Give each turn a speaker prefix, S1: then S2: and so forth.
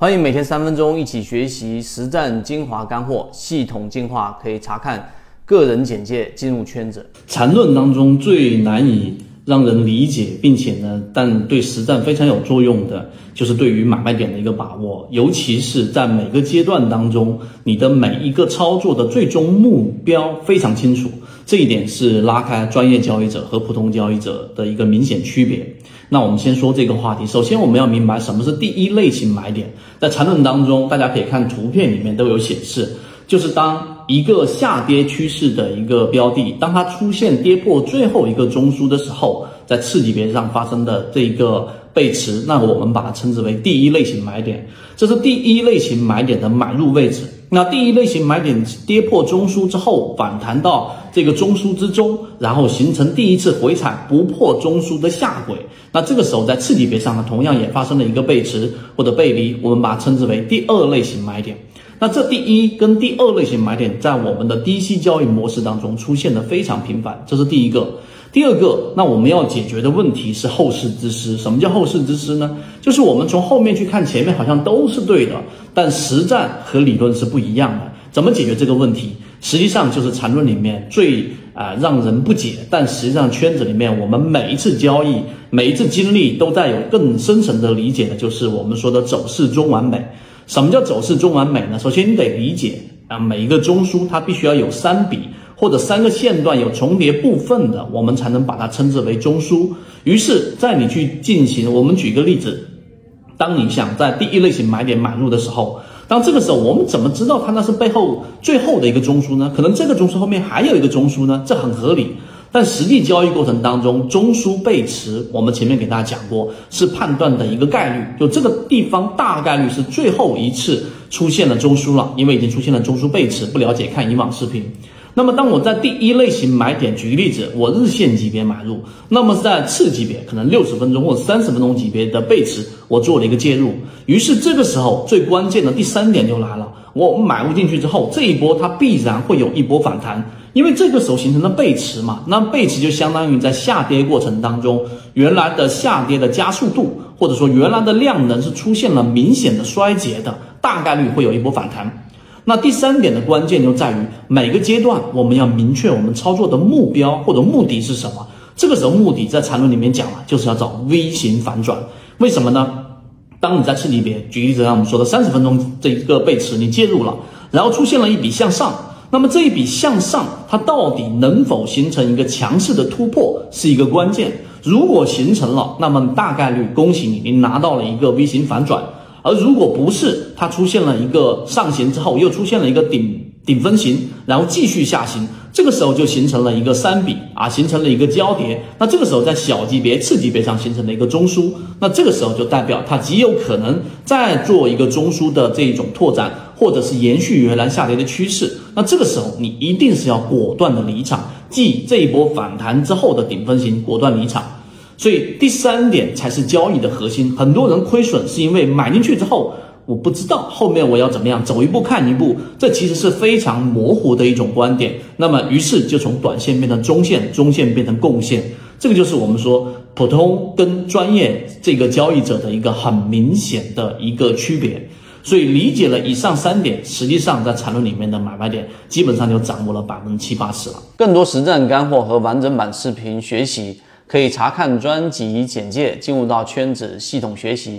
S1: 欢迎每天三分钟一起学习实战精华干货，系统进化可以查看个人简介进入圈子。
S2: 缠论当中最难以让人理解，并且呢，但对实战非常有作用的，就是对于买卖点的一个把握，尤其是在每个阶段当中，你的每一个操作的最终目标非常清楚，这一点是拉开专业交易者和普通交易者的一个明显区别。那我们先说这个话题。首先，我们要明白什么是第一类型买点。在缠论当中，大家可以看图片里面都有显示，就是当一个下跌趋势的一个标的，当它出现跌破最后一个中枢的时候，在次级别上发生的这一个背驰，那我们把它称之为第一类型买点。这是第一类型买点的买入位置。那第一类型买点跌破中枢之后，反弹到这个中枢之中，然后形成第一次回踩不破中枢的下轨。那这个时候在次级别上呢，同样也发生了一个背驰或者背离，我们把它称之为第二类型买点。那这第一跟第二类型买点在我们的低息交易模式当中出现的非常频繁，这是第一个。第二个，那我们要解决的问题是后世之师。什么叫后世之师呢？就是我们从后面去看前面好像都是对的，但实战和理论是不一样的。怎么解决这个问题？实际上就是缠论里面最啊让人不解，但实际上圈子里面我们每一次交易、每一次经历都带有更深层的理解的，就是我们说的走势中完美。什么叫走势中完美呢？首先你得理解啊，每一个中枢它必须要有三笔。或者三个线段有重叠部分的，我们才能把它称之为中枢。于是，在你去进行，我们举个例子，当你想在第一类型买点买入的时候，当这个时候，我们怎么知道它那是背后最后的一个中枢呢？可能这个中枢后面还有一个中枢呢，这很合理。但实际交易过程当中，中枢背驰，我们前面给大家讲过，是判断的一个概率，就这个地方大概率是最后一次出现了中枢了，因为已经出现了中枢背驰。不了解，看以往视频。那么，当我在第一类型买点，举个例子，我日线级别买入，那么在次级别，可能六十分钟或者三十分钟级别的背驰，我做了一个介入。于是这个时候最关键的第三点就来了，我买入进去之后，这一波它必然会有一波反弹，因为这个时候形成了背驰嘛，那背驰就相当于在下跌过程当中，原来的下跌的加速度，或者说原来的量能是出现了明显的衰竭的，大概率会有一波反弹。那第三点的关键就在于每个阶段我们要明确我们操作的目标或者目的是什么。这个时候目的在缠论里面讲了，就是要找 V 型反转。为什么呢？当你在次级别，举例子，像我们说的三十分钟这一个背驰，你介入了，然后出现了一笔向上，那么这一笔向上它到底能否形成一个强势的突破，是一个关键。如果形成了，那么大概率恭喜你，你拿到了一个 V 型反转。而如果不是它出现了一个上行之后，又出现了一个顶顶分型，然后继续下行，这个时候就形成了一个三笔啊，形成了一个交叠。那这个时候在小级别、次级别上形成了一个中枢，那这个时候就代表它极有可能再做一个中枢的这种拓展，或者是延续原来下跌的趋势。那这个时候你一定是要果断的离场，即这一波反弹之后的顶分型果断离场。所以第三点才是交易的核心。很多人亏损是因为买进去之后，我不知道后面我要怎么样，走一步看一步，这其实是非常模糊的一种观点。那么于是就从短线变成中线，中线变成共线，这个就是我们说普通跟专业这个交易者的一个很明显的一个区别。所以理解了以上三点，实际上在缠论里面的买卖点基本上就掌握了百分之七八十了。
S1: 更多实战干货和完整版视频学习。可以查看专辑简介，进入到圈子系统学习。